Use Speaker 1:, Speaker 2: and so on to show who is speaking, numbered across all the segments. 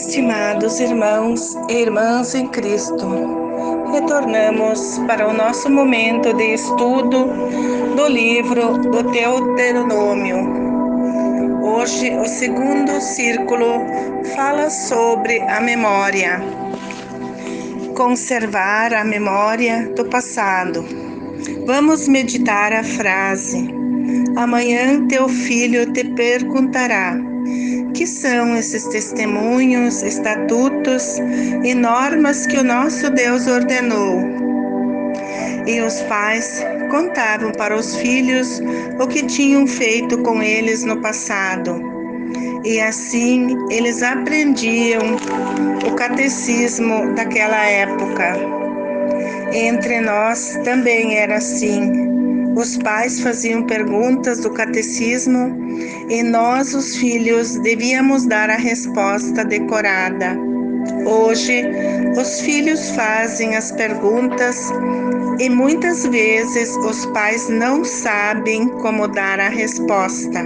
Speaker 1: Estimados irmãos e irmãs em Cristo, retornamos para o nosso momento de estudo do livro do Deuteronômio. Hoje, o segundo círculo fala sobre a memória. Conservar a memória do passado. Vamos meditar a frase: Amanhã teu filho te perguntará que são esses testemunhos, estatutos e normas que o nosso Deus ordenou. E os pais contavam para os filhos o que tinham feito com eles no passado. E assim eles aprendiam o catecismo daquela época. Entre nós também era assim. Os pais faziam perguntas do catecismo e nós, os filhos, devíamos dar a resposta decorada. Hoje, os filhos fazem as perguntas e muitas vezes os pais não sabem como dar a resposta.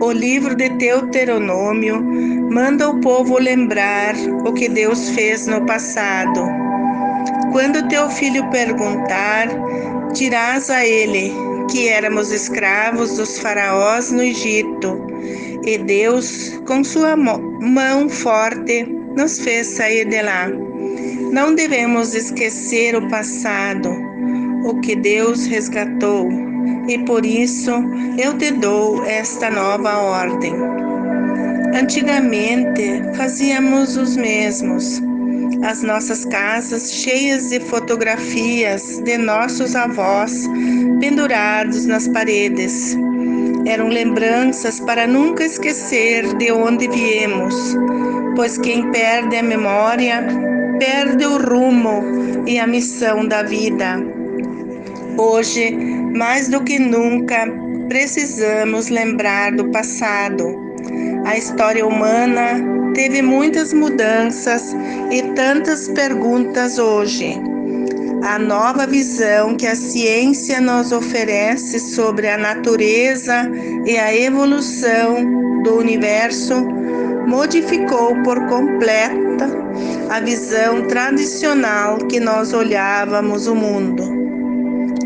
Speaker 1: O livro de Deuteronômio manda o povo lembrar o que Deus fez no passado. Quando teu filho perguntar, dirás a ele que éramos escravos dos faraós no Egito, e Deus, com sua mão forte, nos fez sair de lá. Não devemos esquecer o passado, o que Deus resgatou, e por isso eu te dou esta nova ordem. Antigamente fazíamos os mesmos as nossas casas cheias de fotografias de nossos avós pendurados nas paredes. Eram lembranças para nunca esquecer de onde viemos, pois quem perde a memória perde o rumo e a missão da vida. Hoje, mais do que nunca, precisamos lembrar do passado. A história humana teve muitas mudanças e tantas perguntas hoje. A nova visão que a ciência nos oferece sobre a natureza e a evolução do universo modificou por completa a visão tradicional que nós olhávamos o mundo.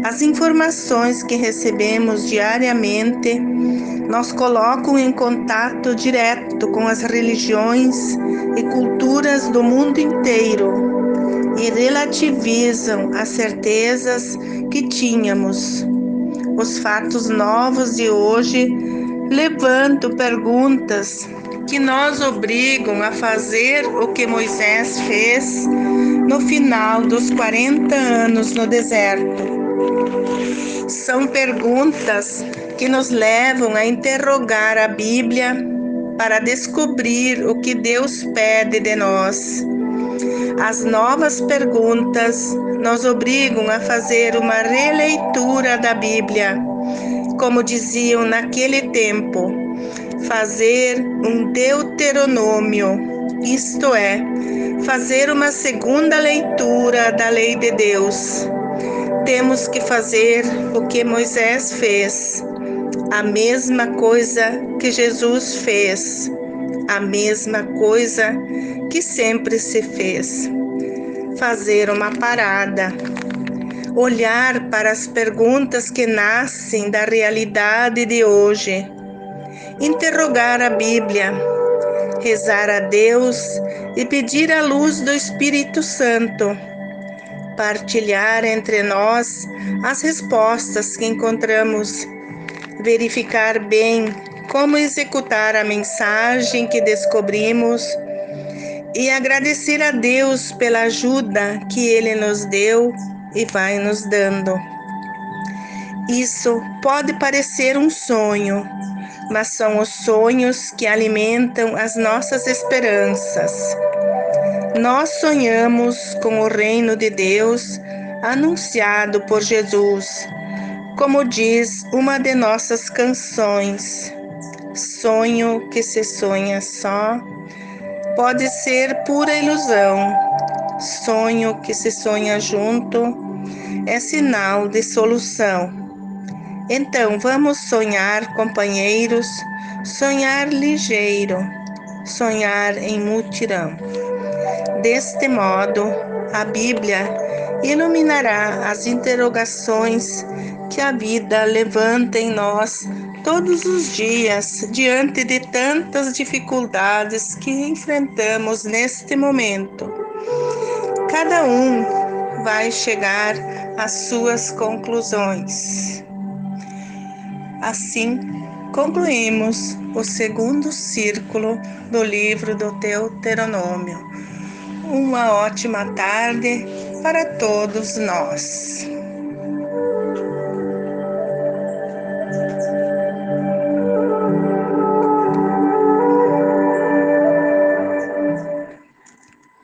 Speaker 1: As informações que recebemos diariamente nos colocam em contato direto com as religiões e culturas do mundo inteiro e relativizam as certezas que tínhamos. Os fatos novos de hoje levantam perguntas que nos obrigam a fazer o que Moisés fez no final dos 40 anos no deserto. São perguntas que nos levam a interrogar a Bíblia para descobrir o que Deus pede de nós. As novas perguntas nos obrigam a fazer uma releitura da Bíblia, como diziam naquele tempo, fazer um deuteronômio, isto é, fazer uma segunda leitura da lei de Deus. Temos que fazer o que Moisés fez, a mesma coisa que Jesus fez, a mesma coisa que sempre se fez. Fazer uma parada, olhar para as perguntas que nascem da realidade de hoje, interrogar a Bíblia, rezar a Deus e pedir a luz do Espírito Santo, partilhar entre nós as respostas que encontramos verificar bem como executar a mensagem que descobrimos e agradecer a Deus pela ajuda que Ele nos deu e vai nos dando. Isso pode parecer um sonho, mas são os sonhos que alimentam as nossas esperanças. Nós sonhamos com o reino de Deus anunciado por Jesus como diz uma de nossas canções, sonho que se sonha só pode ser pura ilusão. Sonho que se sonha junto é sinal de solução. Então vamos sonhar, companheiros, sonhar ligeiro, sonhar em mutirão. Deste modo, a Bíblia iluminará as interrogações que a vida levanta em nós todos os dias diante de tantas dificuldades que enfrentamos neste momento. Cada um vai chegar às suas conclusões. Assim, concluímos o segundo círculo do livro do Deuteronômio. Uma ótima tarde para todos nós.